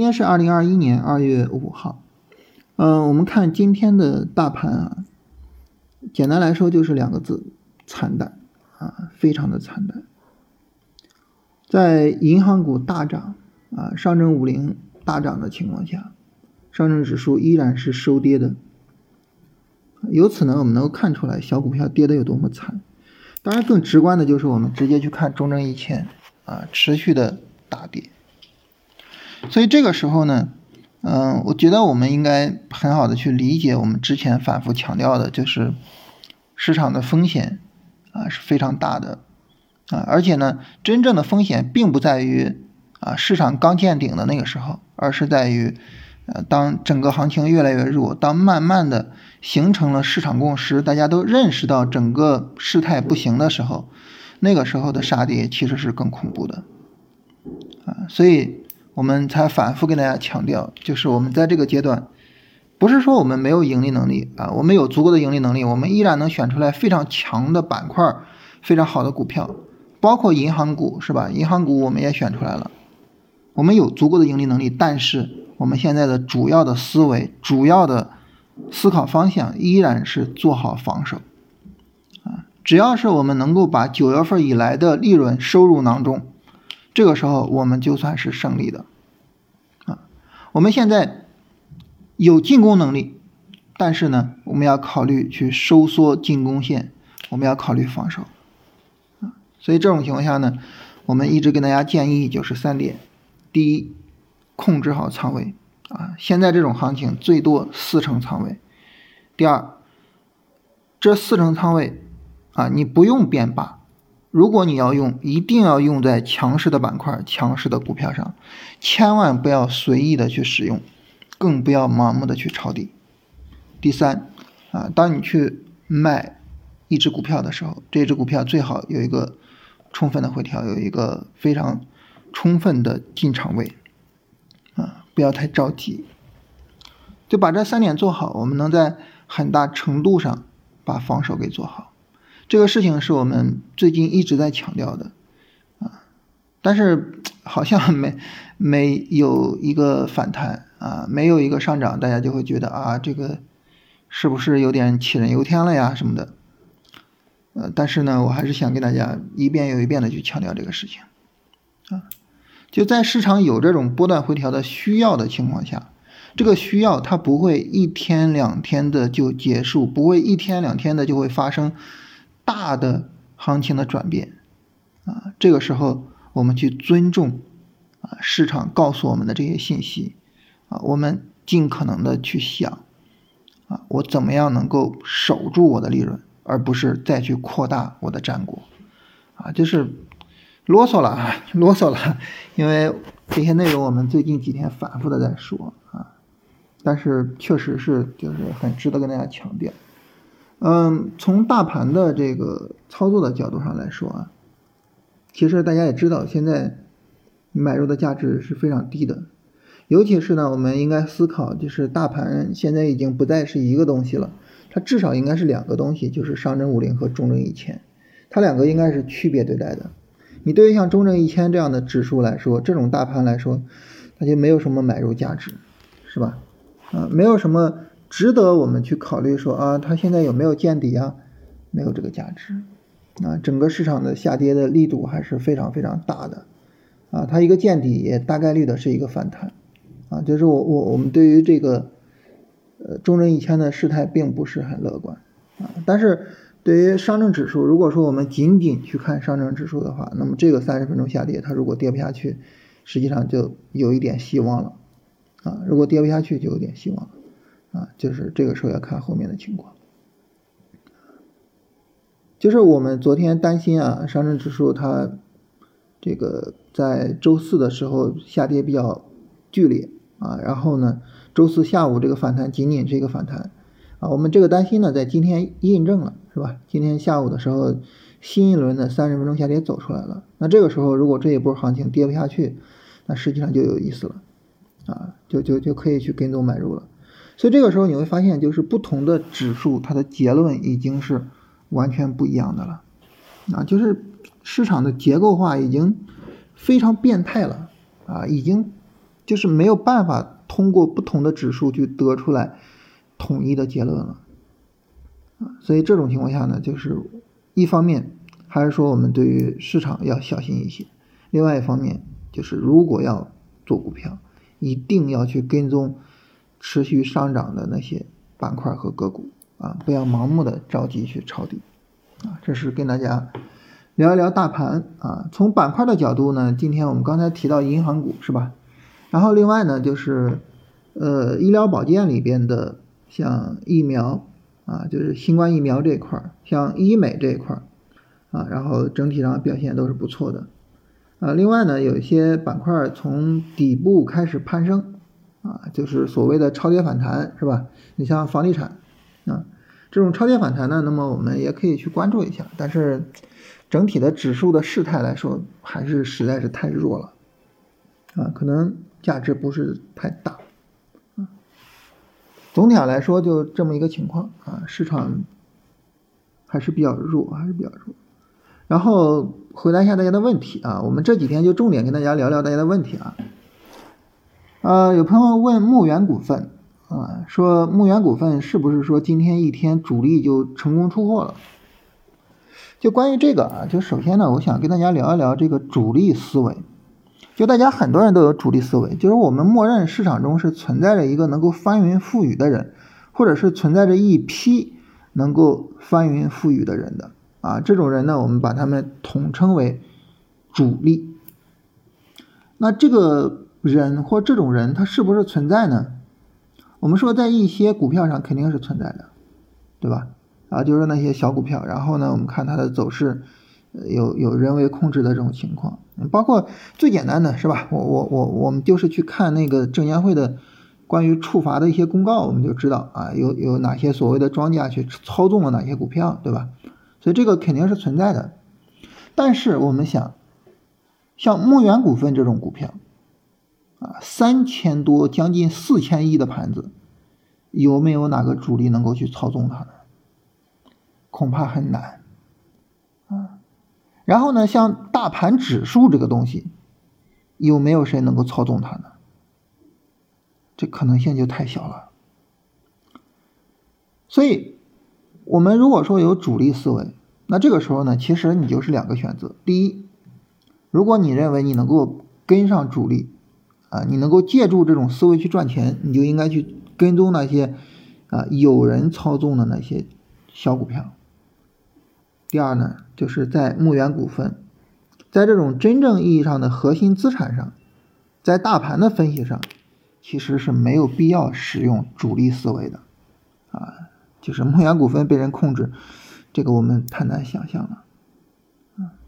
今天是二零二一年二月五号，嗯，我们看今天的大盘啊，简单来说就是两个字：惨淡啊，非常的惨淡。在银行股大涨啊，上证五零大涨的情况下，上证指数依然是收跌的。由此呢，我们能够看出来小股票跌的有多么惨。当然，更直观的就是我们直接去看中证一千啊，持续的大跌。所以这个时候呢，嗯，我觉得我们应该很好的去理解我们之前反复强调的，就是市场的风险啊是非常大的。啊，而且呢，真正的风险并不在于啊市场刚见顶的那个时候，而是在于，呃，当整个行情越来越弱，当慢慢的形成了市场共识，大家都认识到整个事态不行的时候，那个时候的杀跌其实是更恐怖的，啊，所以我们才反复跟大家强调，就是我们在这个阶段，不是说我们没有盈利能力啊，我们有足够的盈利能力，我们依然能选出来非常强的板块，非常好的股票。包括银行股是吧？银行股我们也选出来了，我们有足够的盈利能力，但是我们现在的主要的思维、主要的思考方向依然是做好防守啊！只要是我们能够把九月份以来的利润收入囊中，这个时候我们就算是胜利的啊！我们现在有进攻能力，但是呢，我们要考虑去收缩进攻线，我们要考虑防守。啊所以这种情况下呢，我们一直跟大家建议就是三点：第一，控制好仓位啊，现在这种行情最多四成仓位；第二，这四成仓位啊，你不用变把，如果你要用，一定要用在强势的板块、强势的股票上，千万不要随意的去使用，更不要盲目的去抄底。第三啊，当你去卖一只股票的时候，这只股票最好有一个。充分的回调有一个非常充分的进场位，啊，不要太着急，就把这三点做好，我们能在很大程度上把防守给做好。这个事情是我们最近一直在强调的，啊，但是好像没没有一个反弹啊，没有一个上涨，大家就会觉得啊，这个是不是有点杞人忧天了呀什么的。呃，但是呢，我还是想跟大家一遍又一遍的去强调这个事情，啊，就在市场有这种波段回调的需要的情况下，这个需要它不会一天两天的就结束，不会一天两天的就会发生大的行情的转变，啊，这个时候我们去尊重啊市场告诉我们的这些信息，啊，我们尽可能的去想，啊，我怎么样能够守住我的利润。而不是再去扩大我的战果，啊，就是啰嗦了啊，啰嗦了，因为这些内容我们最近几天反复的在说啊，但是确实是就是很值得跟大家强调。嗯，从大盘的这个操作的角度上来说啊，其实大家也知道，现在买入的价值是非常低的，尤其是呢，我们应该思考，就是大盘现在已经不再是一个东西了。它至少应该是两个东西，就是上证五零和中证一千，它两个应该是区别对待的。你对于像中证一千这样的指数来说，这种大盘来说，它就没有什么买入价值，是吧？啊，没有什么值得我们去考虑说啊，它现在有没有见底啊？没有这个价值。啊，整个市场的下跌的力度还是非常非常大的。啊，它一个见底也大概率的是一个反弹。啊，就是我我我们对于这个。呃，中证一千的事态并不是很乐观啊，但是对于上证指数，如果说我们仅仅去看上证指数的话，那么这个三十分钟下跌，它如果跌不下去，实际上就有一点希望了啊，如果跌不下去就有点希望了啊，就是这个时候要看后面的情况。就是我们昨天担心啊，上证指数它这个在周四的时候下跌比较剧烈啊，然后呢。周四下午这个反弹仅仅是一个反弹，啊，我们这个担心呢，在今天印证了，是吧？今天下午的时候，新一轮的三十分钟下跌走出来了。那这个时候，如果这一波行情跌不下去，那实际上就有意思了，啊，就就就可以去跟踪买入了。所以这个时候你会发现，就是不同的指数，它的结论已经是完全不一样的了，啊，就是市场的结构化已经非常变态了，啊，已经。就是没有办法通过不同的指数去得出来统一的结论了。啊，所以这种情况下呢，就是一方面还是说我们对于市场要小心一些，另外一方面就是如果要做股票，一定要去跟踪持续上涨的那些板块和个股啊，不要盲目的着急去抄底啊。这是跟大家聊一聊大盘啊。从板块的角度呢，今天我们刚才提到银行股是吧？然后另外呢，就是呃医疗保健里边的像疫苗。啊，就是新冠疫苗这一块儿，像医美这一块儿，啊，然后整体上表现都是不错的，啊，另外呢，有一些板块从底部开始攀升，啊，就是所谓的超跌反弹，是吧？你像房地产，啊，这种超跌反弹呢，那么我们也可以去关注一下，但是整体的指数的势态来说，还是实在是太弱了，啊，可能价值不是太大啊。总体上来说，就这么一个情况啊，市场还是比较弱，还是比较弱。然后回答一下大家的问题啊，我们这几天就重点跟大家聊聊大家的问题啊。呃，有朋友问牧原股份啊，说牧原股份是不是说今天一天主力就成功出货了？就关于这个啊，就首先呢，我想跟大家聊一聊这个主力思维。就大家很多人都有主力思维，就是我们默认市场中是存在着一个能够翻云覆雨的人，或者是存在着一批能够翻云覆雨的人的啊，这种人呢，我们把他们统称为主力。那这个人或这种人他是不是存在呢？我们说在一些股票上肯定是存在的，对吧？啊，就是那些小股票，然后呢，我们看它的走势。有有人为控制的这种情况，包括最简单的是吧？我我我我们就是去看那个证监会的关于处罚的一些公告，我们就知道啊，有有哪些所谓的庄家去操纵了哪些股票，对吧？所以这个肯定是存在的。但是我们想，像牧原股份这种股票啊，三千多将近四千亿的盘子，有没有哪个主力能够去操纵它呢？恐怕很难啊。然后呢，像大盘指数这个东西，有没有谁能够操纵它呢？这可能性就太小了。所以，我们如果说有主力思维，那这个时候呢，其实你就是两个选择：第一，如果你认为你能够跟上主力，啊，你能够借助这种思维去赚钱，你就应该去跟踪那些啊有人操纵的那些小股票。第二呢，就是在牧原股份，在这种真正意义上的核心资产上，在大盘的分析上，其实是没有必要使用主力思维的，啊，就是牧原股份被人控制，这个我们太难想象了，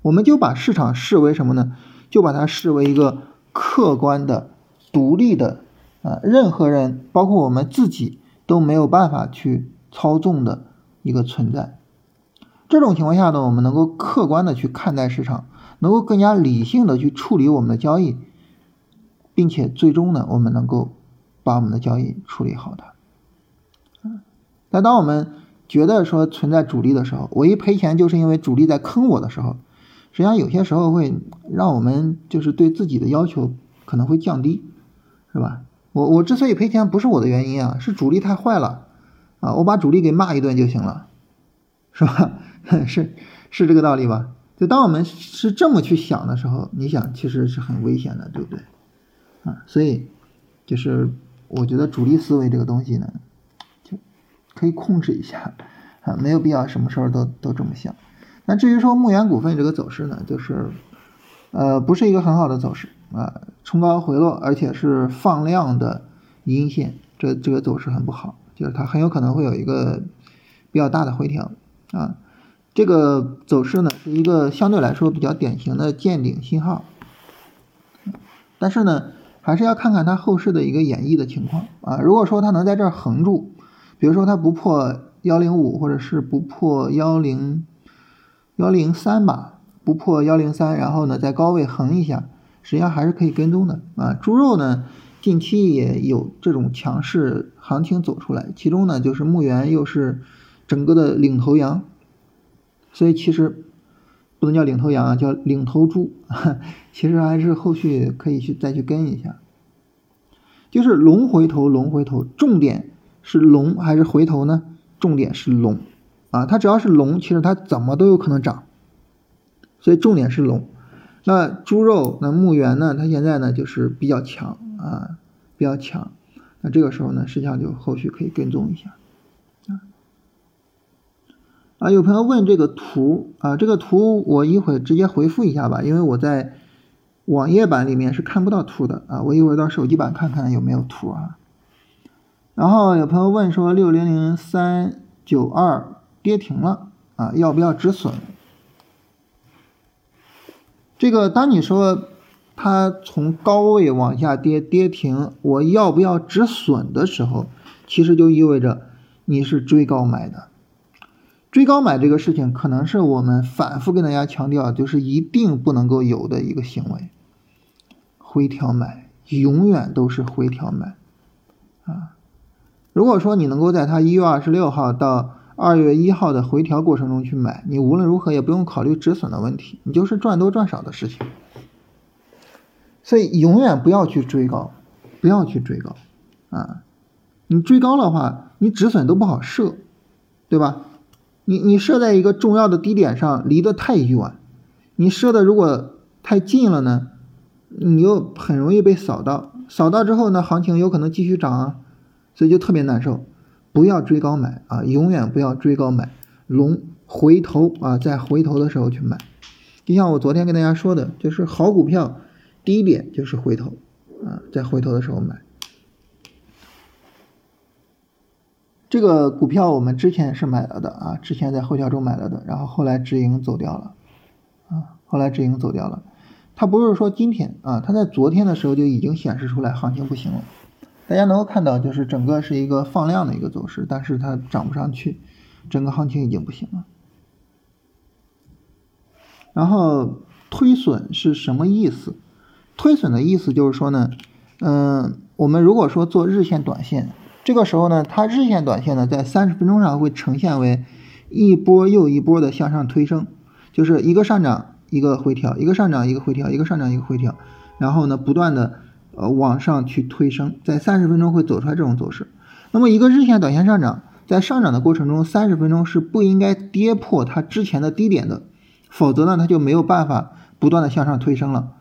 我们就把市场视为什么呢？就把它视为一个客观的、独立的，啊，任何人，包括我们自己都没有办法去操纵的一个存在。这种情况下呢，我们能够客观的去看待市场，能够更加理性的去处理我们的交易，并且最终呢，我们能够把我们的交易处理好它。嗯，那当我们觉得说存在主力的时候，我一赔钱就是因为主力在坑我的时候，实际上有些时候会让我们就是对自己的要求可能会降低，是吧？我我之所以赔钱不是我的原因啊，是主力太坏了啊，我把主力给骂一顿就行了，是吧？是是这个道理吧？就当我们是这么去想的时候，你想其实是很危险的，对不对？啊，所以就是我觉得主力思维这个东西呢，就可以控制一下啊，没有必要什么时候都都这么想。那至于说牧原股份这个走势呢，就是呃不是一个很好的走势啊，冲高回落，而且是放量的阴线，这这个走势很不好，就是它很有可能会有一个比较大的回调啊。这个走势呢，是一个相对来说比较典型的见顶信号，但是呢，还是要看看它后市的一个演绎的情况啊。如果说它能在这儿横住，比如说它不破幺零五，或者是不破幺零幺零三吧，不破幺零三，然后呢在高位横一下，实际上还是可以跟踪的啊。猪肉呢，近期也有这种强势行情走出来，其中呢就是牧原又是整个的领头羊。所以其实不能叫领头羊啊，叫领头猪。其实还是后续可以去再去跟一下就是龙回头，龙回头，重点是龙还是回头呢？重点是龙啊，它只要是龙，其实它怎么都有可能涨，所以重点是龙。那猪肉，那牧原呢？它现在呢就是比较强啊，比较强。那这个时候呢，实际上就后续可以跟踪一下啊。啊，有朋友问这个图啊，这个图我一会直接回复一下吧，因为我在网页版里面是看不到图的啊，我一会儿到手机版看看有没有图啊。然后有朋友问说，六零零三九二跌停了啊，要不要止损？这个，当你说它从高位往下跌跌停，我要不要止损的时候，其实就意味着你是追高买的。追高买这个事情，可能是我们反复跟大家强调，就是一定不能够有的一个行为。回调买，永远都是回调买啊！如果说你能够在它一月二十六号到二月一号的回调过程中去买，你无论如何也不用考虑止损的问题，你就是赚多赚少的事情。所以永远不要去追高，不要去追高啊！你追高的话，你止损都不好设，对吧？你你设在一个重要的低点上，离得太远，你设的如果太近了呢，你又很容易被扫到，扫到之后呢，行情有可能继续涨啊，所以就特别难受。不要追高买啊，永远不要追高买，龙回头啊，在回头的时候去买。就像我昨天跟大家说的，就是好股票，第一点就是回头啊，在回头的时候买。这个股票我们之前是买了的啊，之前在后桥中买了的，然后后来直盈走掉了啊，后来直盈走掉了。它不是说今天啊，它在昨天的时候就已经显示出来行情不行了。大家能够看到，就是整个是一个放量的一个走势，但是它涨不上去，整个行情已经不行了。然后推损是什么意思？推损的意思就是说呢，嗯，我们如果说做日线、短线，这个时候呢，它日线、短线呢，在三十分钟上会呈现为一波又一波的向上推升，就是一个上涨一个回调，一个上涨一个回调，一个上涨一个回调，然后呢，不断的。呃，往上去推升，在三十分钟会走出来这种走势。那么一个日线、短线上涨，在上涨的过程中，三十分钟是不应该跌破它之前的低点的，否则呢，它就没有办法不断的向上推升了。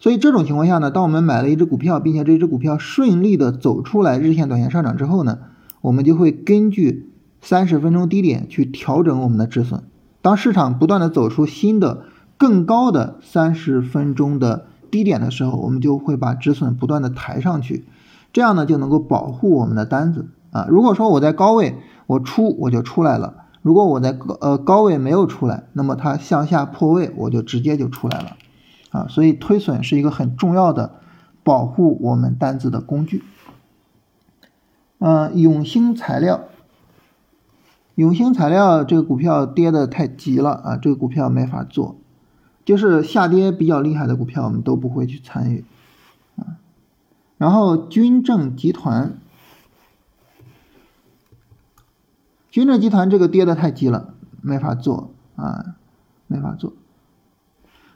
所以这种情况下呢，当我们买了一只股票，并且这只股票顺利的走出来日线、短线上涨之后呢，我们就会根据三十分钟低点去调整我们的止损。当市场不断的走出新的更高的三十分钟的。低点的时候，我们就会把止损不断的抬上去，这样呢就能够保护我们的单子啊。如果说我在高位我出我就出来了，如果我在高呃高位没有出来，那么它向下破位我就直接就出来了啊。所以推损是一个很重要的保护我们单子的工具。嗯，永兴材料，永兴材料这个股票跌的太急了啊，这个股票没法做。就是下跌比较厉害的股票，我们都不会去参与啊。然后军政集团，军政集团这个跌的太急了，没法做啊，没法做。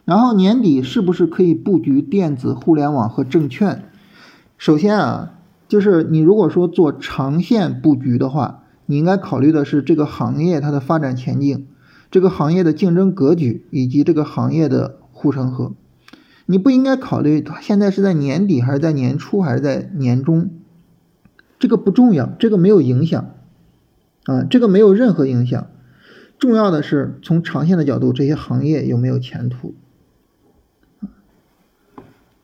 然后年底是不是可以布局电子、互联网和证券？首先啊，就是你如果说做长线布局的话，你应该考虑的是这个行业它的发展前景。这个行业的竞争格局以及这个行业的护城河，你不应该考虑它现在是在年底还是在年初还是在年中，这个不重要，这个没有影响啊，这个没有任何影响。重要的是从长线的角度，这些行业有没有前途。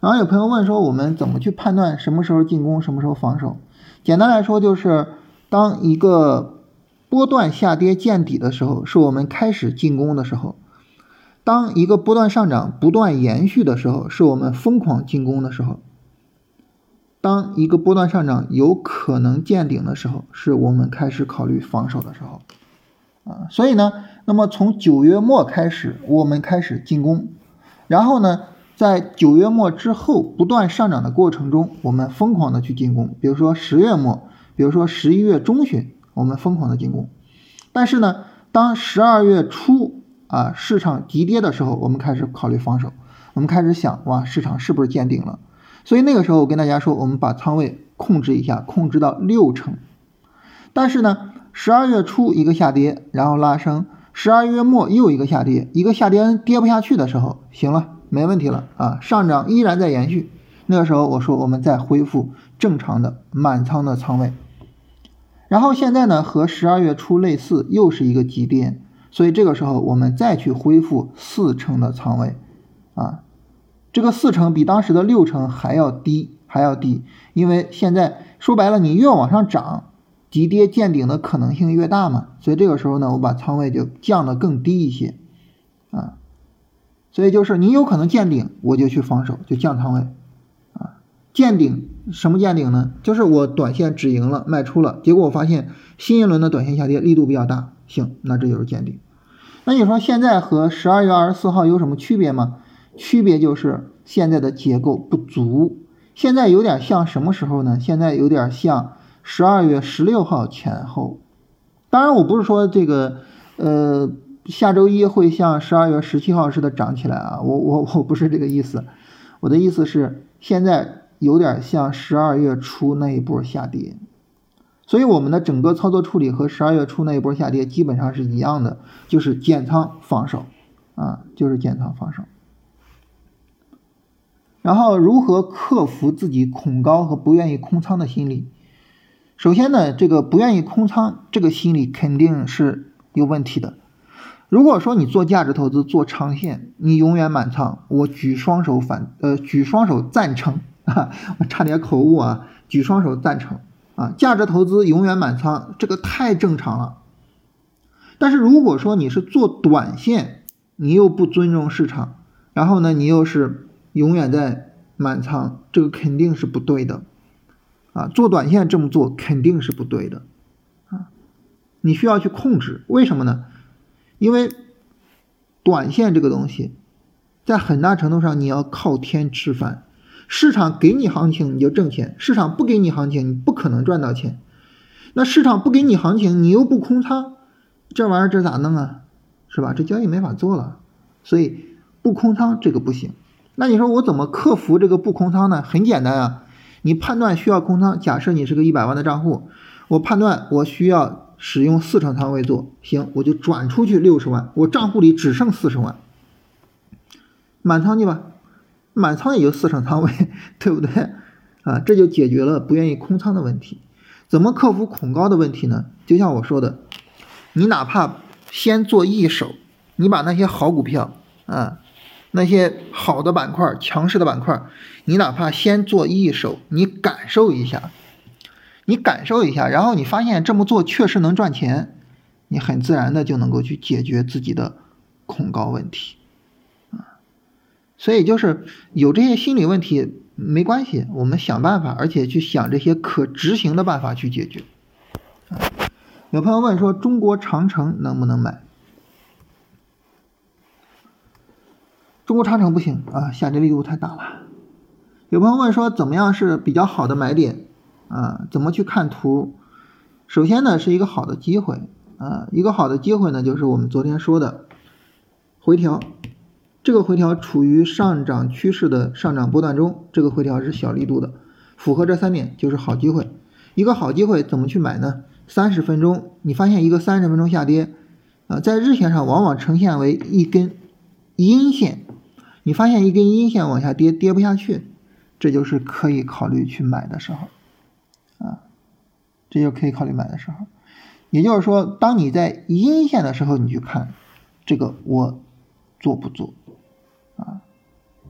然后有朋友问说，我们怎么去判断什么时候进攻，什么时候防守？简单来说，就是当一个。波段下跌见底的时候，是我们开始进攻的时候；当一个波段上涨不断延续的时候，是我们疯狂进攻的时候；当一个波段上涨有可能见顶的时候，是我们开始考虑防守的时候。啊，所以呢，那么从九月末开始，我们开始进攻，然后呢，在九月末之后不断上涨的过程中，我们疯狂的去进攻，比如说十月末，比如说十一月中旬。我们疯狂的进攻，但是呢，当十二月初啊市场急跌的时候，我们开始考虑防守，我们开始想哇市场是不是见顶了？所以那个时候我跟大家说，我们把仓位控制一下，控制到六成。但是呢，十二月初一个下跌，然后拉升，十二月末又一个下跌，一个下跌跌不下去的时候，行了，没问题了啊，上涨依然在延续。那个时候我说我们再恢复正常的满仓的仓位。然后现在呢，和十二月初类似，又是一个急跌，所以这个时候我们再去恢复四成的仓位，啊，这个四成比当时的六成还要低，还要低，因为现在说白了，你越往上涨，急跌见顶的可能性越大嘛，所以这个时候呢，我把仓位就降得更低一些，啊，所以就是你有可能见顶，我就去防守，就降仓位。啊见顶什么见顶呢？就是我短线止盈了，卖出了，结果我发现新一轮的短线下跌力度比较大，行，那这就是见顶。那你说现在和十二月二十四号有什么区别吗？区别就是现在的结构不足，现在有点像什么时候呢？现在有点像十二月十六号前后。当然，我不是说这个呃下周一会像十二月十七号似的涨起来啊，我我我不是这个意思，我的意思是现在。有点像十二月初那一波下跌，所以我们的整个操作处理和十二月初那一波下跌基本上是一样的，就是减仓防守，啊，就是减仓防守。然后如何克服自己恐高和不愿意空仓的心理？首先呢，这个不愿意空仓这个心理肯定是有问题的。如果说你做价值投资做长线，你永远满仓，我举双手反呃举双手赞成。我 差点口误啊！举双手赞成啊！价值投资永远满仓，这个太正常了。但是如果说你是做短线，你又不尊重市场，然后呢，你又是永远在满仓，这个肯定是不对的啊！做短线这么做肯定是不对的啊！你需要去控制，为什么呢？因为短线这个东西，在很大程度上你要靠天吃饭。市场给你行情你就挣钱，市场不给你行情你不可能赚到钱。那市场不给你行情，你又不空仓，这玩意儿这咋弄啊？是吧？这交易没法做了。所以不空仓这个不行。那你说我怎么克服这个不空仓呢？很简单啊，你判断需要空仓，假设你是个一百万的账户，我判断我需要使用四成仓位做，行，我就转出去六十万，我账户里只剩四十万，满仓去吧。满仓也就四成仓位，对不对？啊，这就解决了不愿意空仓的问题。怎么克服恐高的问题呢？就像我说的，你哪怕先做一手，你把那些好股票啊，那些好的板块、强势的板块，你哪怕先做一手，你感受一下，你感受一下，然后你发现这么做确实能赚钱，你很自然的就能够去解决自己的恐高问题。所以就是有这些心理问题没关系，我们想办法，而且去想这些可执行的办法去解决。有朋友问说，中国长城能不能买？中国长城不行啊，下跌力度太大了。有朋友问说，怎么样是比较好的买点？啊，怎么去看图？首先呢，是一个好的机会啊，一个好的机会呢，就是我们昨天说的回调。这个回调处于上涨趋势的上涨波段中，这个回调是小力度的，符合这三点就是好机会。一个好机会怎么去买呢？三十分钟，你发现一个三十分钟下跌，啊，在日线上往往呈现为一根阴线，你发现一根阴线往下跌，跌不下去，这就是可以考虑去买的时候，啊，这就可以考虑买的时候。也就是说，当你在阴线的时候，你去看这个，我做不做？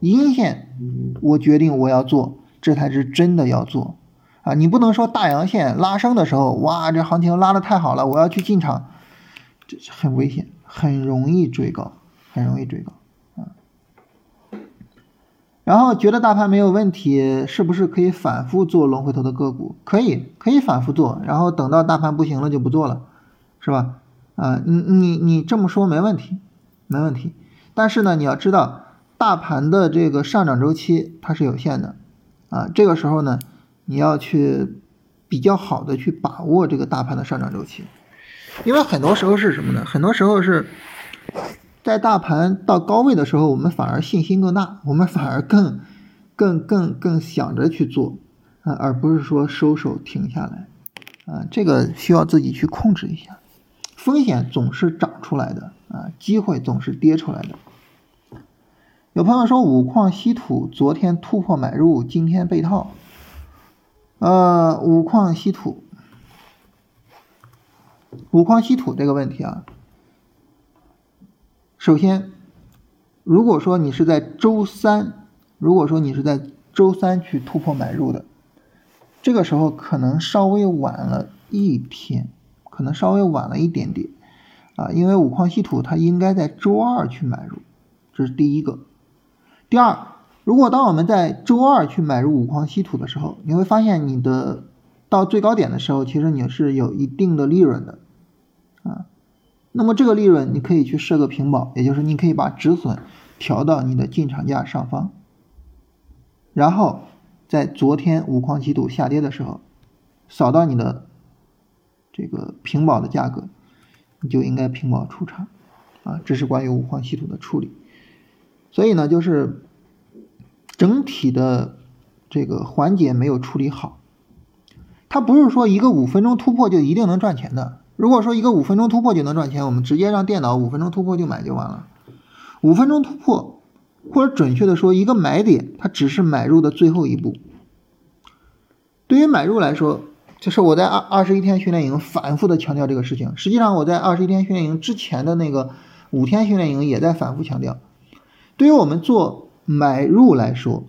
阴线，我决定我要做，这才是真的要做啊！你不能说大阳线拉升的时候，哇，这行情拉的太好了，我要去进场，这是很危险，很容易追高，很容易追高啊。然后觉得大盘没有问题，是不是可以反复做龙回头的个股？可以，可以反复做，然后等到大盘不行了就不做了，是吧？啊，你你你这么说没问题，没问题。但是呢，你要知道。大盘的这个上涨周期它是有限的，啊，这个时候呢，你要去比较好的去把握这个大盘的上涨周期，因为很多时候是什么呢？很多时候是在大盘到高位的时候，我们反而信心更大，我们反而更更更更想着去做，啊，而不是说收手停下来，啊，这个需要自己去控制一下。风险总是涨出来的啊，机会总是跌出来的。有朋友说五矿稀土昨天突破买入，今天被套。呃，五矿稀土，五矿稀土这个问题啊，首先，如果说你是在周三，如果说你是在周三去突破买入的，这个时候可能稍微晚了一天，可能稍微晚了一点点啊，因为五矿稀土它应该在周二去买入，这是第一个。第二，如果当我们在周二去买入五矿稀土的时候，你会发现你的到最高点的时候，其实你是有一定的利润的，啊，那么这个利润你可以去设个平保，也就是你可以把止损调到你的进场价上方，然后在昨天五矿稀土下跌的时候，扫到你的这个平保的价格，你就应该平保出场，啊，这是关于五矿稀土的处理。所以呢，就是整体的这个环节没有处理好。它不是说一个五分钟突破就一定能赚钱的。如果说一个五分钟突破就能赚钱，我们直接让电脑五分钟突破就买就完了。五分钟突破，或者准确的说，一个买点它只是买入的最后一步。对于买入来说，就是我在二二十一天训练营反复的强调这个事情。实际上我在二十一天训练营之前的那个五天训练营也在反复强调。对于我们做买入来说，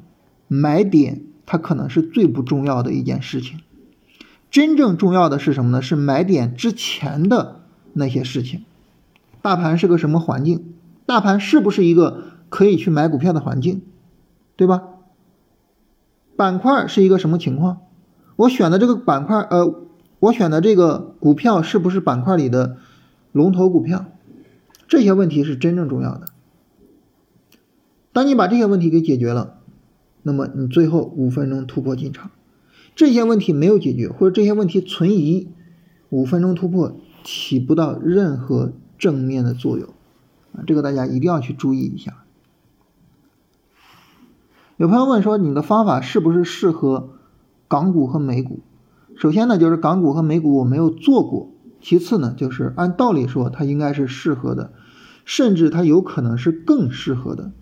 买点它可能是最不重要的一件事情。真正重要的是什么呢？是买点之前的那些事情。大盘是个什么环境？大盘是不是一个可以去买股票的环境？对吧？板块是一个什么情况？我选的这个板块，呃，我选的这个股票是不是板块里的龙头股票？这些问题是真正重要的。当你把这些问题给解决了，那么你最后五分钟突破进场。这些问题没有解决，或者这些问题存疑，五分钟突破起不到任何正面的作用啊！这个大家一定要去注意一下。有朋友问说，你的方法是不是适合港股和美股？首先呢，就是港股和美股我没有做过；其次呢，就是按道理说它应该是适合的，甚至它有可能是更适合的。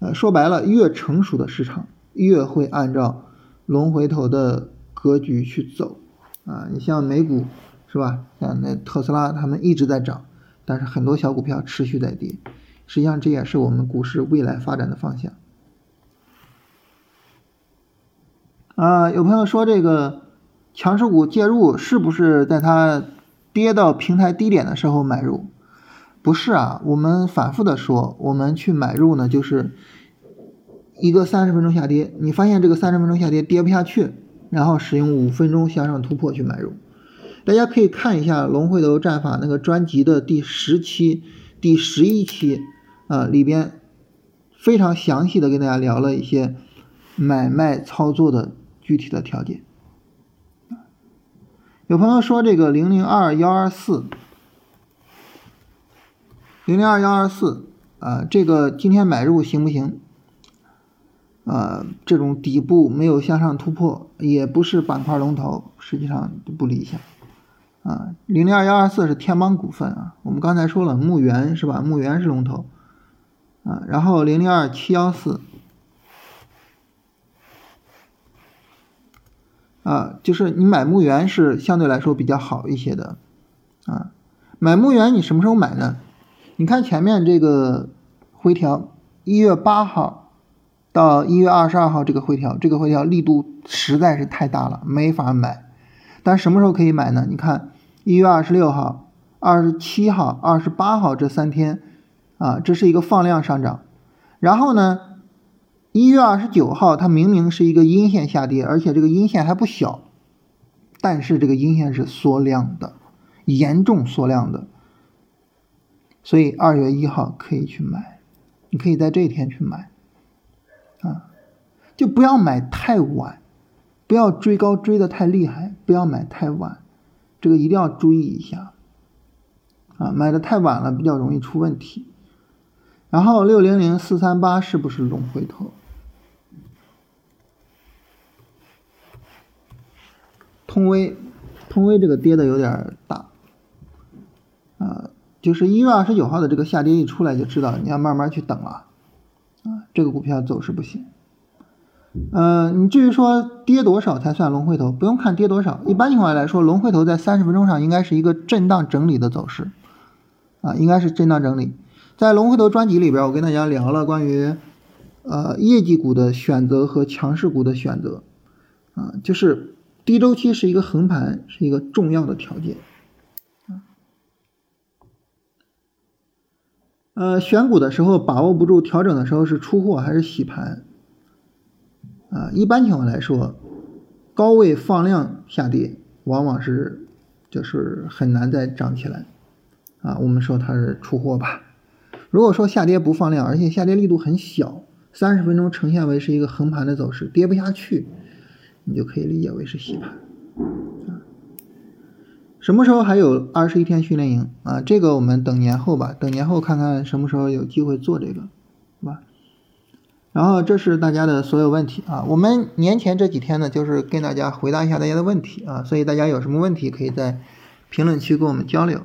呃，说白了，越成熟的市场越会按照龙回头的格局去走啊。你像美股是吧？像那特斯拉，他们一直在涨，但是很多小股票持续在跌。实际上，这也是我们股市未来发展的方向。啊，有朋友说这个强势股介入是不是在它跌到平台低点的时候买入？不是啊，我们反复的说，我们去买入呢，就是一个三十分钟下跌，你发现这个三十分钟下跌跌不下去，然后使用五分钟向上突破去买入。大家可以看一下龙回头战法那个专辑的第十期、第十一期啊，里边非常详细的跟大家聊了一些买卖操作的具体的条件。有朋友说这个零零二幺二四。零零二幺二四啊，这个今天买入行不行？啊，这种底部没有向上突破，也不是板块龙头，实际上不理想。啊，零零二幺二四是天邦股份啊，我们刚才说了牧原是吧？牧原是龙头啊，然后零零二七幺四啊，就是你买牧原是相对来说比较好一些的啊。买牧原你什么时候买呢？你看前面这个回调，一月八号到一月二十二号这个回调，这个回调力度实在是太大了，没法买。但什么时候可以买呢？你看一月二十六号、二十七号、二十八号这三天啊，这是一个放量上涨。然后呢，一月二十九号它明明是一个阴线下跌，而且这个阴线还不小，但是这个阴线是缩量的，严重缩量的。所以二月一号可以去买，你可以在这一天去买，啊，就不要买太晚，不要追高追的太厉害，不要买太晚，这个一定要注意一下，啊，买的太晚了比较容易出问题。然后六零零四三八是不是龙回头？通威，通威这个跌的有点大，啊，就是一月二十九号的这个下跌一出来就知道，你要慢慢去等了，啊，这个股票走势不行。嗯，你至于说跌多少才算龙回头，不用看跌多少，一般情况下来说，龙回头在三十分钟上应该是一个震荡整理的走势，啊，应该是震荡整理。在龙回头专辑里边，我跟大家聊了关于呃业绩股的选择和强势股的选择，啊，就是低周期是一个横盘是一个重要的条件，呃，选股的时候把握不住调整的时候是出货还是洗盘？啊，一般情况来说，高位放量下跌，往往是就是很难再涨起来。啊，我们说它是出货吧。如果说下跌不放量，而且下跌力度很小，三十分钟呈现为是一个横盘的走势，跌不下去，你就可以理解为是洗盘。什么时候还有二十一天训练营啊？这个我们等年后吧，等年后看看什么时候有机会做这个，是吧？然后这是大家的所有问题啊，我们年前这几天呢，就是跟大家回答一下大家的问题啊，所以大家有什么问题可以在评论区跟我们交流。